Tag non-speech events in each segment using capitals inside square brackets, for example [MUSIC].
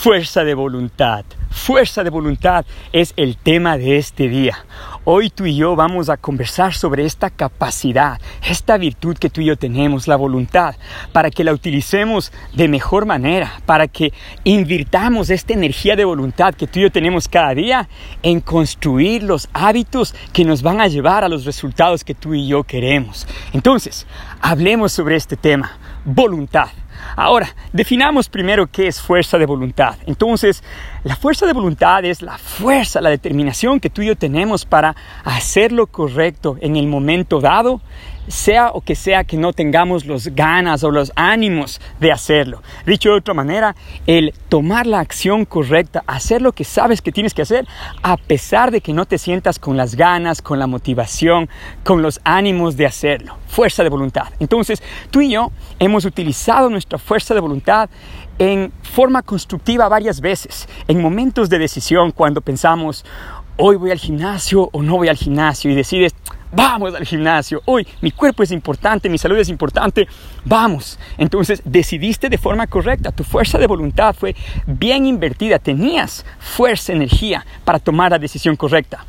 Fuerza de voluntad. Fuerza de voluntad es el tema de este día. Hoy tú y yo vamos a conversar sobre esta capacidad, esta virtud que tú y yo tenemos, la voluntad, para que la utilicemos de mejor manera, para que invirtamos esta energía de voluntad que tú y yo tenemos cada día en construir los hábitos que nos van a llevar a los resultados que tú y yo queremos. Entonces, hablemos sobre este tema, voluntad. Ahora, definamos primero qué es fuerza de voluntad. Entonces, la fuerza de voluntad es la fuerza, la determinación que tú y yo tenemos para hacer lo correcto en el momento dado, sea o que sea que no tengamos los ganas o los ánimos de hacerlo. Dicho de otra manera, el tomar la acción correcta, hacer lo que sabes que tienes que hacer, a pesar de que no te sientas con las ganas, con la motivación, con los ánimos de hacerlo. Fuerza de voluntad. Entonces, tú y yo hemos utilizado nuestra fuerza de voluntad en forma constructiva varias veces, en momentos de decisión, cuando pensamos, hoy voy al gimnasio o no voy al gimnasio y decides, vamos al gimnasio, hoy mi cuerpo es importante, mi salud es importante, vamos. Entonces decidiste de forma correcta, tu fuerza de voluntad fue bien invertida, tenías fuerza, energía para tomar la decisión correcta.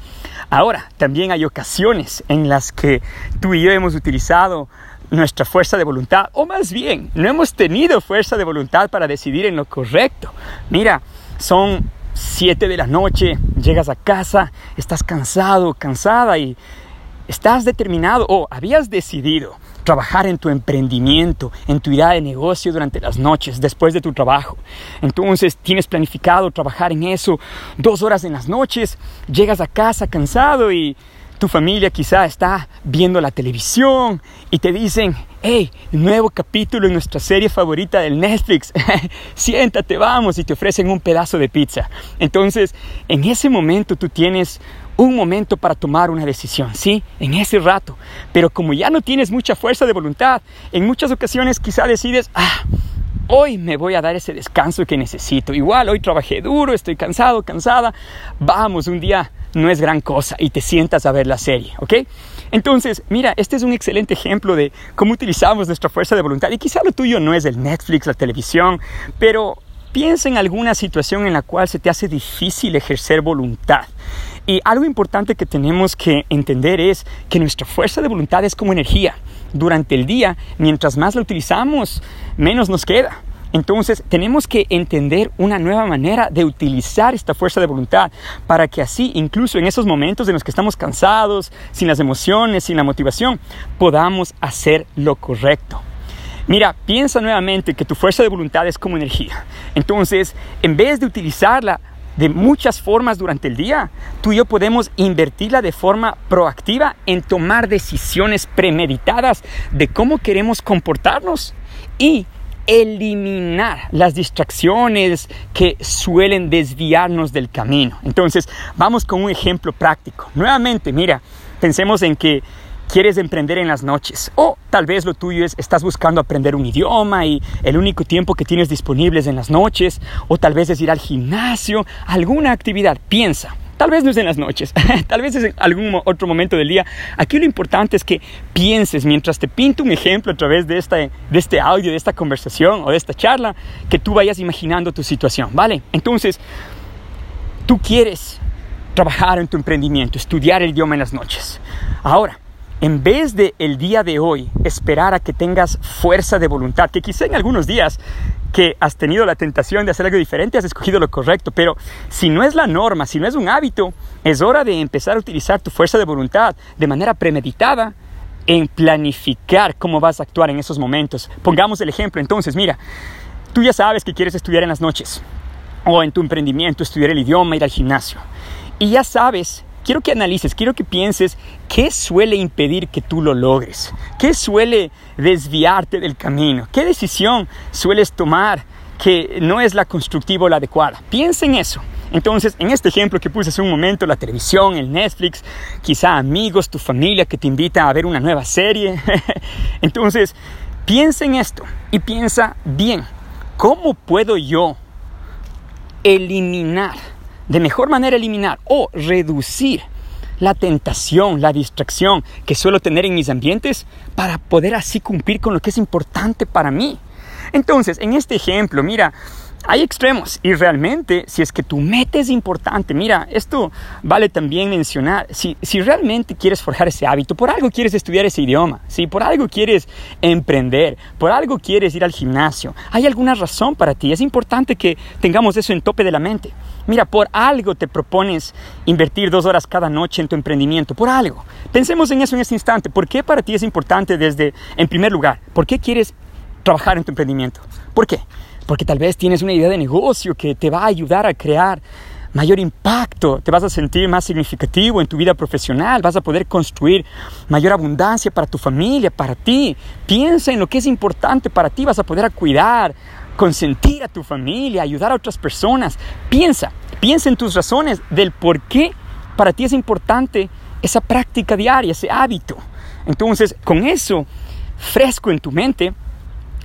Ahora, también hay ocasiones en las que tú y yo hemos utilizado nuestra fuerza de voluntad, o más bien, no hemos tenido fuerza de voluntad para decidir en lo correcto. Mira, son 7 de la noche, llegas a casa, estás cansado, cansada y estás determinado o habías decidido trabajar en tu emprendimiento, en tu idea de negocio durante las noches, después de tu trabajo. Entonces tienes planificado trabajar en eso dos horas en las noches, llegas a casa cansado y tu familia quizá está viendo la televisión y te dicen, hey, nuevo capítulo en nuestra serie favorita del Netflix, [LAUGHS] siéntate, vamos, y te ofrecen un pedazo de pizza. Entonces, en ese momento tú tienes un momento para tomar una decisión, ¿sí? En ese rato. Pero como ya no tienes mucha fuerza de voluntad, en muchas ocasiones quizá decides, ah, hoy me voy a dar ese descanso que necesito. Igual, hoy trabajé duro, estoy cansado, cansada. Vamos, un día no es gran cosa y te sientas a ver la serie, ¿ok? Entonces, mira, este es un excelente ejemplo de cómo utilizamos nuestra fuerza de voluntad. Y quizá lo tuyo no es el Netflix, la televisión, pero piensa en alguna situación en la cual se te hace difícil ejercer voluntad. Y algo importante que tenemos que entender es que nuestra fuerza de voluntad es como energía. Durante el día, mientras más la utilizamos, menos nos queda. Entonces tenemos que entender una nueva manera de utilizar esta fuerza de voluntad para que así, incluso en esos momentos en los que estamos cansados, sin las emociones, sin la motivación, podamos hacer lo correcto. Mira, piensa nuevamente que tu fuerza de voluntad es como energía. Entonces, en vez de utilizarla de muchas formas durante el día, tú y yo podemos invertirla de forma proactiva en tomar decisiones premeditadas de cómo queremos comportarnos y eliminar las distracciones que suelen desviarnos del camino. Entonces, vamos con un ejemplo práctico. Nuevamente, mira, pensemos en que quieres emprender en las noches o tal vez lo tuyo es estás buscando aprender un idioma y el único tiempo que tienes disponible es en las noches o tal vez es ir al gimnasio, alguna actividad. Piensa, Tal vez no es en las noches, [LAUGHS] tal vez es en algún otro momento del día. Aquí lo importante es que pienses mientras te pinto un ejemplo a través de, esta, de este audio, de esta conversación o de esta charla, que tú vayas imaginando tu situación, ¿vale? Entonces, tú quieres trabajar en tu emprendimiento, estudiar el idioma en las noches. Ahora, en vez de el día de hoy esperar a que tengas fuerza de voluntad, que quizá en algunos días que has tenido la tentación de hacer algo diferente, has escogido lo correcto, pero si no es la norma, si no es un hábito, es hora de empezar a utilizar tu fuerza de voluntad de manera premeditada en planificar cómo vas a actuar en esos momentos. Pongamos el ejemplo, entonces, mira, tú ya sabes que quieres estudiar en las noches o en tu emprendimiento, estudiar el idioma, ir al gimnasio. Y ya sabes quiero que analices, quiero que pienses qué suele impedir que tú lo logres, qué suele desviarte del camino, qué decisión sueles tomar que no es la constructiva o la adecuada. Piensa en eso. Entonces, en este ejemplo que puse hace un momento, la televisión, el Netflix, quizá amigos, tu familia que te invita a ver una nueva serie. [LAUGHS] Entonces, piensa en esto y piensa bien, ¿cómo puedo yo eliminar de mejor manera eliminar o reducir la tentación, la distracción que suelo tener en mis ambientes para poder así cumplir con lo que es importante para mí. Entonces, en este ejemplo, mira, hay extremos y realmente si es que tu meta es importante, mira, esto vale también mencionar, si, si realmente quieres forjar ese hábito, por algo quieres estudiar ese idioma, si por algo quieres emprender, por algo quieres ir al gimnasio, hay alguna razón para ti, es importante que tengamos eso en tope de la mente. Mira, por algo te propones invertir dos horas cada noche en tu emprendimiento, por algo. Pensemos en eso en este instante. ¿Por qué para ti es importante desde, en primer lugar, por qué quieres trabajar en tu emprendimiento? ¿Por qué? Porque tal vez tienes una idea de negocio que te va a ayudar a crear mayor impacto, te vas a sentir más significativo en tu vida profesional, vas a poder construir mayor abundancia para tu familia, para ti. Piensa en lo que es importante para ti, vas a poder cuidar, consentir a tu familia, ayudar a otras personas. Piensa, piensa en tus razones del por qué para ti es importante esa práctica diaria, ese hábito. Entonces, con eso fresco en tu mente,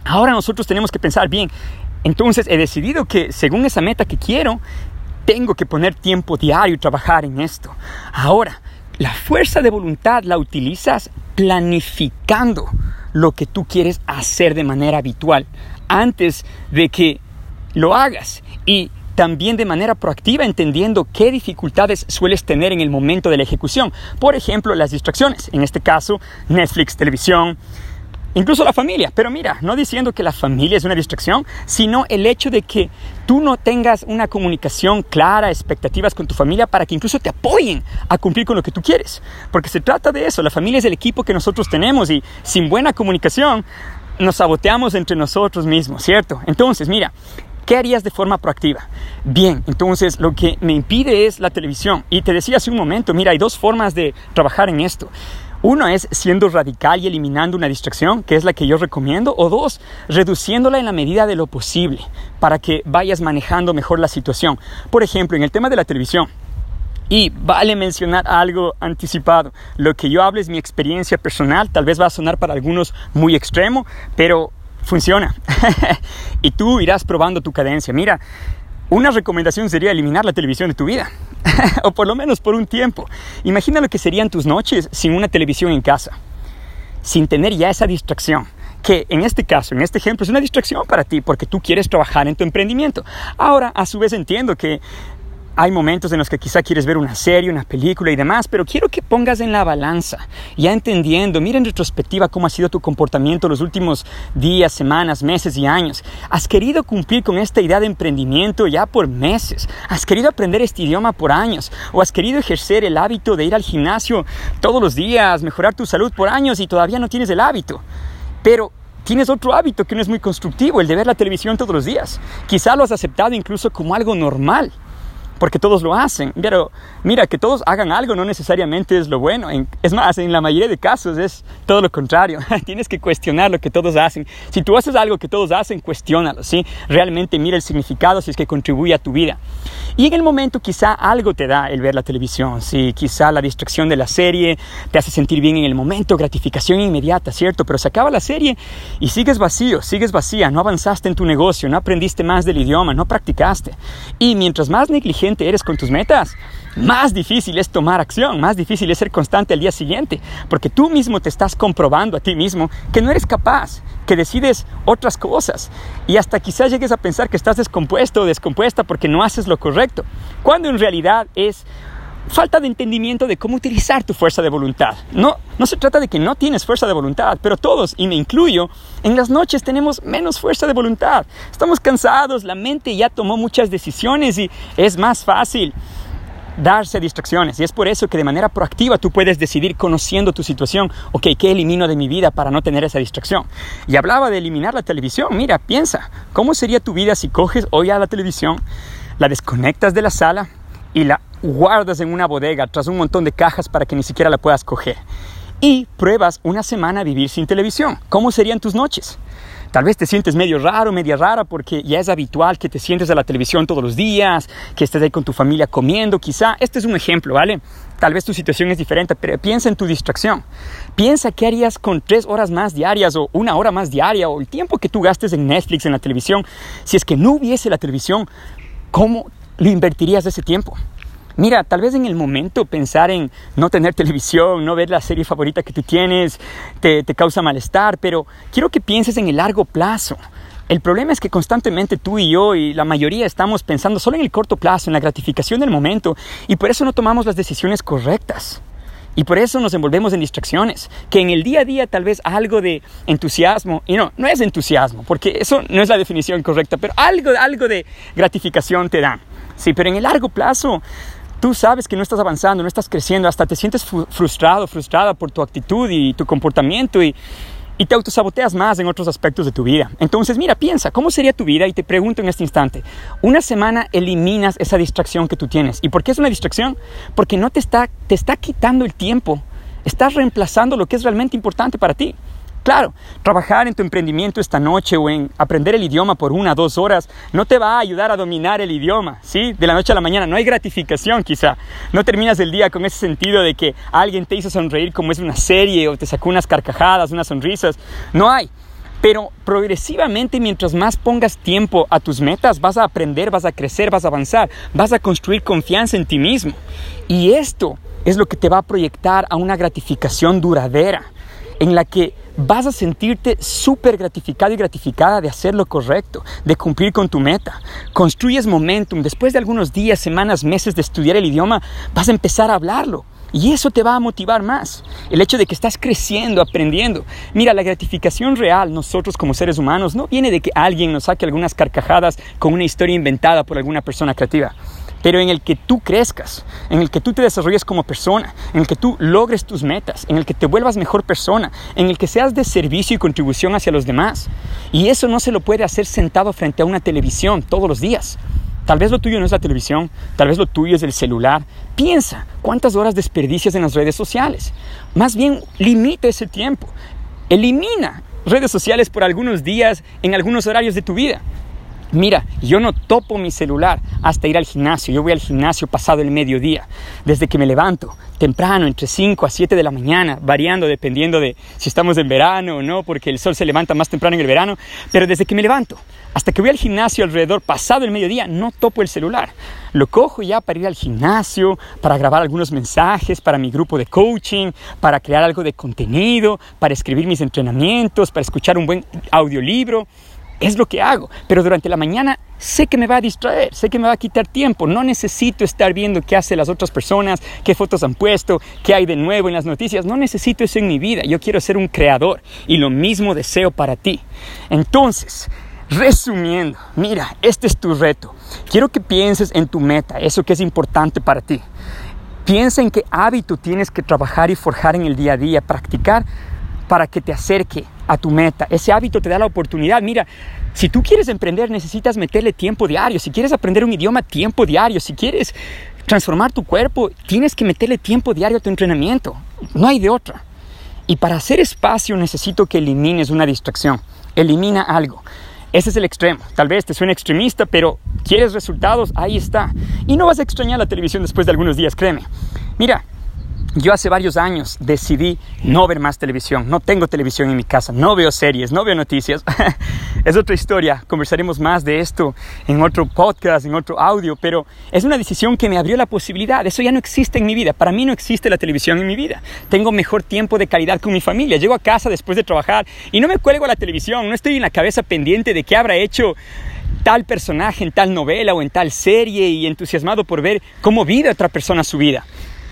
ahora nosotros tenemos que pensar bien, entonces he decidido que según esa meta que quiero, tengo que poner tiempo diario y trabajar en esto. Ahora, la fuerza de voluntad la utilizas planificando lo que tú quieres hacer de manera habitual antes de que lo hagas y también de manera proactiva entendiendo qué dificultades sueles tener en el momento de la ejecución. Por ejemplo, las distracciones, en este caso Netflix, televisión, incluso la familia. Pero mira, no diciendo que la familia es una distracción, sino el hecho de que tú no tengas una comunicación clara, expectativas con tu familia para que incluso te apoyen a cumplir con lo que tú quieres. Porque se trata de eso, la familia es el equipo que nosotros tenemos y sin buena comunicación nos saboteamos entre nosotros mismos, ¿cierto? Entonces, mira, ¿Qué harías de forma proactiva? Bien, entonces lo que me impide es la televisión. Y te decía hace un momento, mira, hay dos formas de trabajar en esto. Uno es siendo radical y eliminando una distracción, que es la que yo recomiendo, o dos, reduciéndola en la medida de lo posible para que vayas manejando mejor la situación. Por ejemplo, en el tema de la televisión, y vale mencionar algo anticipado. Lo que yo hablo es mi experiencia personal, tal vez va a sonar para algunos muy extremo, pero funciona. [LAUGHS] y tú irás probando tu cadencia. Mira, una recomendación sería eliminar la televisión de tu vida. [LAUGHS] o por lo menos por un tiempo. Imagina lo que serían tus noches sin una televisión en casa, sin tener ya esa distracción que en este caso, en este ejemplo, es una distracción para ti porque tú quieres trabajar en tu emprendimiento. Ahora, a su vez entiendo que hay momentos en los que quizá quieres ver una serie, una película y demás, pero quiero que pongas en la balanza, ya entendiendo, mira en retrospectiva cómo ha sido tu comportamiento los últimos días, semanas, meses y años. Has querido cumplir con esta idea de emprendimiento ya por meses, has querido aprender este idioma por años, o has querido ejercer el hábito de ir al gimnasio todos los días, mejorar tu salud por años y todavía no tienes el hábito. Pero tienes otro hábito que no es muy constructivo, el de ver la televisión todos los días. Quizá lo has aceptado incluso como algo normal porque todos lo hacen. Pero mira, que todos hagan algo no necesariamente es lo bueno. Es más, en la mayoría de casos es todo lo contrario. [LAUGHS] Tienes que cuestionar lo que todos hacen. Si tú haces algo que todos hacen, cuestiónalo, ¿sí? Realmente mira el significado si es que contribuye a tu vida. Y en el momento quizá algo te da el ver la televisión, sí, quizá la distracción de la serie te hace sentir bien en el momento, gratificación inmediata, ¿cierto? Pero se acaba la serie y sigues vacío, sigues vacía, no avanzaste en tu negocio, no aprendiste más del idioma, no practicaste. Y mientras más negligente eres con tus metas, más difícil es tomar acción, más difícil es ser constante al día siguiente, porque tú mismo te estás comprobando a ti mismo que no eres capaz, que decides otras cosas y hasta quizás llegues a pensar que estás descompuesto o descompuesta porque no haces lo correcto, cuando en realidad es falta de entendimiento de cómo utilizar tu fuerza de voluntad. No, no se trata de que no tienes fuerza de voluntad, pero todos, y me incluyo, en las noches tenemos menos fuerza de voluntad. Estamos cansados, la mente ya tomó muchas decisiones y es más fácil darse distracciones. Y es por eso que de manera proactiva tú puedes decidir conociendo tu situación, ok, ¿qué elimino de mi vida para no tener esa distracción? Y hablaba de eliminar la televisión. Mira, piensa, ¿cómo sería tu vida si coges hoy a la televisión, la desconectas de la sala y la guardas en una bodega tras un montón de cajas para que ni siquiera la puedas coger. Y pruebas una semana a vivir sin televisión. ¿Cómo serían tus noches? Tal vez te sientes medio raro, media rara, porque ya es habitual que te sientes a la televisión todos los días, que estés ahí con tu familia comiendo, quizá. Este es un ejemplo, ¿vale? Tal vez tu situación es diferente, pero piensa en tu distracción. Piensa qué harías con tres horas más diarias o una hora más diaria o el tiempo que tú gastes en Netflix, en la televisión. Si es que no hubiese la televisión, ¿cómo lo invertirías ese tiempo? Mira, tal vez en el momento pensar en no tener televisión, no ver la serie favorita que tú tienes, te, te, causa malestar, pero quiero que pienses en el largo plazo. El problema es que constantemente tú y yo y la mayoría estamos pensando solo en el corto plazo, en la gratificación del momento, y por eso no tomamos las decisiones correctas. Y por eso nos envolvemos en distracciones, que en el día a día tal vez algo de entusiasmo, y no, no es entusiasmo, porque eso no es la definición correcta, pero algo, algo de gratificación te dan. Sí, pero en el largo plazo tú sabes que no estás avanzando, no estás creciendo, hasta te sientes frustrado, frustrada por tu actitud y tu comportamiento y, te autosaboteas más en otros aspectos de tu vida. Entonces, mira, piensa, ¿cómo sería tu vida? Y te pregunto en este instante, una semana eliminas esa distracción que tú tienes. ¿Y por qué es una distracción? Porque no te está, te está quitando el tiempo, estás reemplazando lo que es realmente importante para ti. Claro, trabajar en tu emprendimiento esta noche o en aprender el idioma por una o dos horas no te va a ayudar a dominar el idioma, ¿sí? De la noche a la mañana. No hay gratificación quizá. No terminas el día con ese sentido de que alguien te hizo sonreír como es una serie o te sacó unas carcajadas, unas sonrisas. No hay. Pero progresivamente, mientras más pongas tiempo a tus metas, vas a aprender, vas a crecer, vas a avanzar, vas a construir confianza en ti mismo. Y esto es lo que te va a proyectar a una gratificación duradera, en la que vas a sentirte súper gratificado y gratificada de hacer lo correcto, de cumplir con tu meta. Construyes momentum. Después de algunos días, semanas, meses de estudiar el idioma, vas a empezar a hablarlo. Y eso te va a motivar más. El hecho de que estás creciendo, aprendiendo. Mira, la gratificación real, nosotros como seres humanos, no viene de que alguien nos saque algunas carcajadas con una historia inventada por alguna persona creativa pero en el que tú crezcas, en el que tú te desarrolles como persona, en el que tú logres tus metas, en el que te vuelvas mejor persona, en el que seas de servicio y contribución hacia los demás. Y eso no se lo puede hacer sentado frente a una televisión todos los días. Tal vez lo tuyo no es la televisión, tal vez lo tuyo es el celular. Piensa cuántas horas desperdicias en las redes sociales. Más bien, limita ese tiempo. Elimina redes sociales por algunos días en algunos horarios de tu vida. Mira, yo no topo mi celular hasta ir al gimnasio. Yo voy al gimnasio pasado el mediodía, desde que me levanto, temprano, entre 5 a 7 de la mañana, variando dependiendo de si estamos en verano o no, porque el sol se levanta más temprano en el verano. Pero desde que me levanto hasta que voy al gimnasio alrededor pasado el mediodía, no topo el celular. Lo cojo ya para ir al gimnasio, para grabar algunos mensajes para mi grupo de coaching, para crear algo de contenido, para escribir mis entrenamientos, para escuchar un buen audiolibro es lo que hago. Pero durante la mañana sé que me va a distraer, sé que me va a quitar tiempo. No necesito estar viendo qué hacen las otras personas, qué fotos han puesto, qué hay de nuevo en las noticias. No necesito eso en mi vida. Yo quiero ser un creador y lo mismo deseo para ti. Entonces, resumiendo, mira, este es tu reto. Quiero que pienses en tu meta, eso que es importante para ti. Piensa en qué hábito tienes que trabajar y forjar en el día a día, practicar para que te acerque a tu meta. Ese hábito te da la oportunidad. Mira, si tú quieres emprender, necesitas meterle tiempo diario. Si quieres aprender un idioma, tiempo diario. Si quieres transformar tu cuerpo, tienes que meterle tiempo diario a tu entrenamiento. No hay de otra. Y para hacer espacio necesito que elimines una distracción. Elimina algo. Ese es el extremo. Tal vez te suene extremista, pero quieres resultados, ahí está. Y no vas a extrañar la televisión después de algunos días, créeme. Mira, yo hace varios años decidí no ver más televisión. No tengo televisión en mi casa, no veo series, no veo noticias. [LAUGHS] es otra historia. Conversaremos más de esto en otro podcast, en otro audio, pero es una decisión que me abrió la posibilidad. Eso ya no existe en mi vida. Para mí no existe la televisión en mi vida. Tengo mejor tiempo de calidad con mi familia. Llego a casa después de trabajar y no me cuelgo a la televisión. No estoy en la cabeza pendiente de qué habrá hecho tal personaje en tal novela o en tal serie y entusiasmado por ver cómo vive otra persona su vida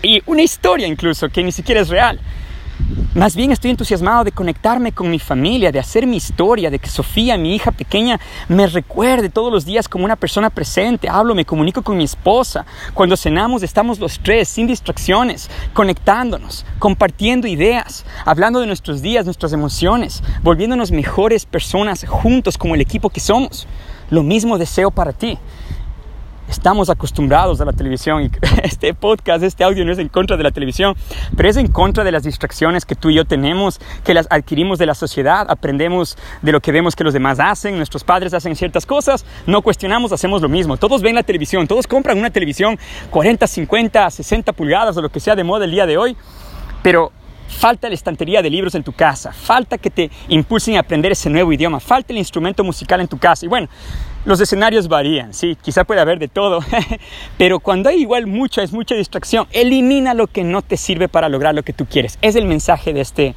y una historia incluso que ni siquiera es real. Más bien estoy entusiasmado de conectarme con mi familia, de hacer mi historia, de que Sofía, mi hija pequeña, me recuerde todos los días como una persona presente. Hablo, me comunico con mi esposa. Cuando cenamos estamos los tres, sin distracciones, conectándonos, compartiendo ideas, hablando de nuestros días, nuestras emociones, volviéndonos mejores personas juntos como el equipo que somos. Lo mismo deseo para ti estamos acostumbrados a la televisión y [LAUGHS] este podcast, este audio no es en contra de la televisión, pero es en contra de las distracciones que tú y yo tenemos, que las adquirimos de la sociedad, aprendemos de lo que vemos que los demás hacen, nuestros padres hacen ciertas cosas, no cuestionamos, hacemos lo mismo. Todos ven la televisión, todos compran una televisión 40, 50, 60 pulgadas o lo que sea de moda el día de hoy, pero falta la estantería de libros en tu casa, falta que te impulsen a aprender ese nuevo idioma, falta el instrumento musical en tu casa. Y bueno, los escenarios varían, sí, quizá puede haber de todo, [LAUGHS] pero cuando hay igual mucha, es mucha distracción, elimina lo que no te sirve para lograr lo que tú quieres. Es el mensaje de este,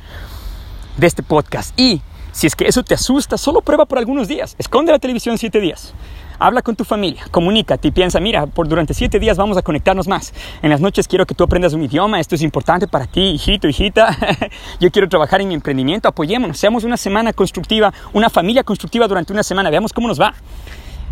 de este podcast. Y Si es que eso te asusta, solo prueba por algunos días. Esconde la televisión siete días. Habla con tu familia, comunícate y piensa, mira, por durante siete días vamos a conectarnos más. En las noches quiero que tú aprendas un idioma, esto es importante para ti, hijito, hijita. [LAUGHS] Yo quiero trabajar en mi emprendimiento, apoyémonos, seamos una semana constructiva, una familia constructiva durante una semana, veamos cómo nos va.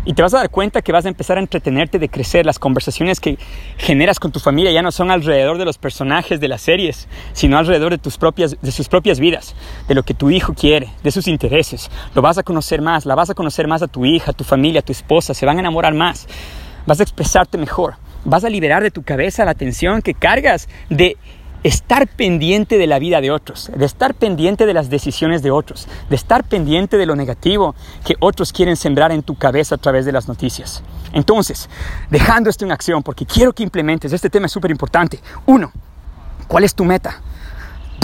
Y te vas a dar cuenta que vas a empezar a entretenerte de crecer. Las conversaciones que generas con tu familia ya no son alrededor de los personajes de las series, sino alrededor de, tus propias, de sus propias vidas, de lo que tu hijo quiere, de sus intereses. Lo vas a conocer más, la vas a conocer más a tu hija, a tu familia, a tu esposa, se van a enamorar más. Vas a expresarte mejor. Vas a liberar de tu cabeza la tensión que cargas de estar pendiente de la vida de otros, de estar pendiente de las decisiones de otros, de estar pendiente de lo negativo que otros quieren sembrar en tu cabeza a través de las noticias. Entonces, dejando esto en acción, porque quiero que implementes, este tema es súper importante. Uno, ¿cuál es tu meta?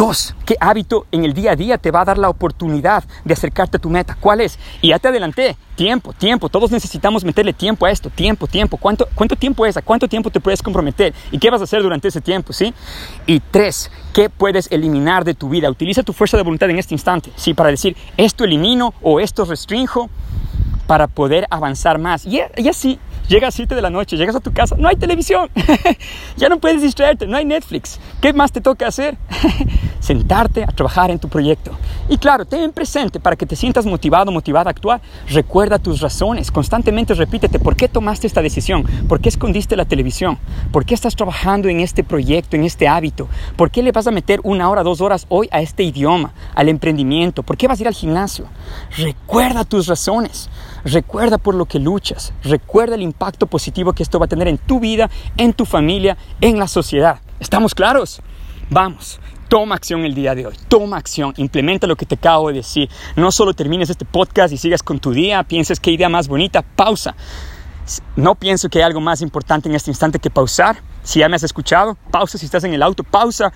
Dos, ¿qué hábito en el día a día te va a dar la oportunidad de acercarte a tu meta? ¿Cuál es? Y ya te adelanté, tiempo, tiempo. Todos necesitamos meterle tiempo a esto, tiempo, tiempo. ¿Cuánto, cuánto tiempo es? ¿A cuánto tiempo te puedes comprometer? ¿Y qué vas a hacer durante ese tiempo? ¿sí? Y tres, ¿qué puedes eliminar de tu vida? Utiliza tu fuerza de voluntad en este instante, ¿sí? Para decir, esto elimino o esto restringo para poder avanzar más. Y, y así Llegas a 7 de la noche, llegas a tu casa, no hay televisión, [LAUGHS] ya no puedes distraerte, no hay Netflix. ¿Qué más te toca hacer? [LAUGHS] Sentarte a trabajar en tu proyecto. Y claro, ten presente para que te sientas motivado, motivada a actuar. Recuerda tus razones, constantemente repítete por qué tomaste esta decisión, por qué escondiste la televisión, por qué estás trabajando en este proyecto, en este hábito, por qué le vas a meter una hora, dos horas hoy a este idioma, al emprendimiento, por qué vas a ir al gimnasio. Recuerda tus razones. Recuerda por lo que luchas, recuerda el impacto positivo que esto va a tener en tu vida, en tu familia, en la sociedad. ¿Estamos claros? Vamos, toma acción el día de hoy, toma acción, implementa lo que te acabo de decir. No solo termines este podcast y sigas con tu día, pienses qué idea más bonita, pausa. No pienso que hay algo más importante en este instante que pausar. Si ya me has escuchado, pausa si estás en el auto, pausa.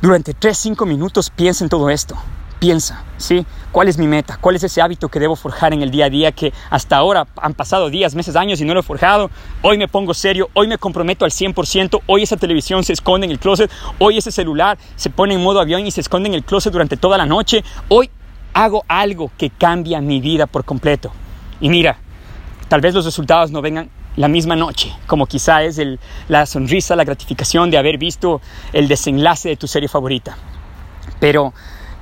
Durante 3-5 minutos piensa en todo esto piensa, ¿sí? ¿Cuál es mi meta? ¿Cuál es ese hábito que debo forjar en el día a día que hasta ahora han pasado días, meses, años y no lo he forjado? Hoy me pongo serio, hoy me comprometo al 100%, hoy esa televisión se esconde en el closet, hoy ese celular se pone en modo avión y se esconde en el closet durante toda la noche, hoy hago algo que cambia mi vida por completo. Y mira, tal vez los resultados no vengan la misma noche, como quizá es la sonrisa, la gratificación de haber visto el desenlace de tu serie favorita. Pero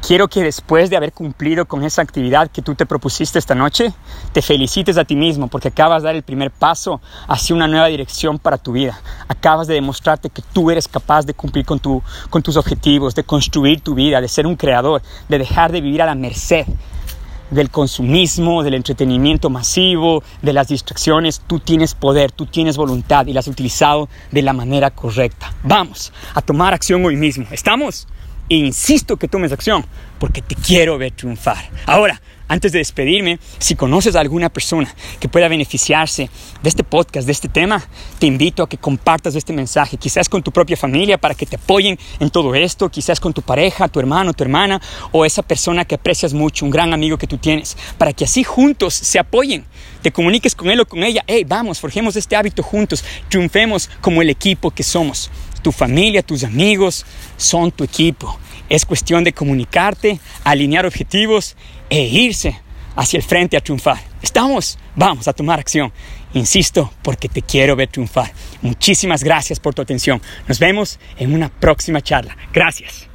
Quiero que después de haber cumplido con esa actividad que tú te propusiste esta noche, te felicites a ti mismo porque acabas de dar el primer paso hacia una nueva dirección para tu vida. Acabas de demostrarte que tú eres capaz de cumplir con, tu, con tus objetivos, de construir tu vida, de ser un creador, de dejar de vivir a la merced del consumismo, del entretenimiento masivo, de las distracciones. Tú tienes poder, tú tienes voluntad y la has utilizado de la manera correcta. Vamos a tomar acción hoy mismo. ¿Estamos? E insisto que tomes acción porque te quiero ver triunfar. Ahora, antes de despedirme, si conoces a alguna persona que pueda beneficiarse de este podcast, de este tema, te invito a que compartas este mensaje, quizás con tu propia familia para que te apoyen en todo esto, quizás con tu pareja, tu hermano, tu hermana o esa persona que aprecias mucho, un gran amigo que tú tienes, para que así juntos se apoyen, te comuniques con él o con ella, hey, vamos, forjemos este hábito juntos, triunfemos como el equipo que somos. Tu familia, tus amigos son tu equipo. Es cuestión de comunicarte, alinear objetivos e irse hacia el frente a triunfar. ¿Estamos? Vamos a tomar acción. Insisto, porque te quiero ver triunfar. Muchísimas gracias por tu atención. Nos vemos en una próxima charla. Gracias.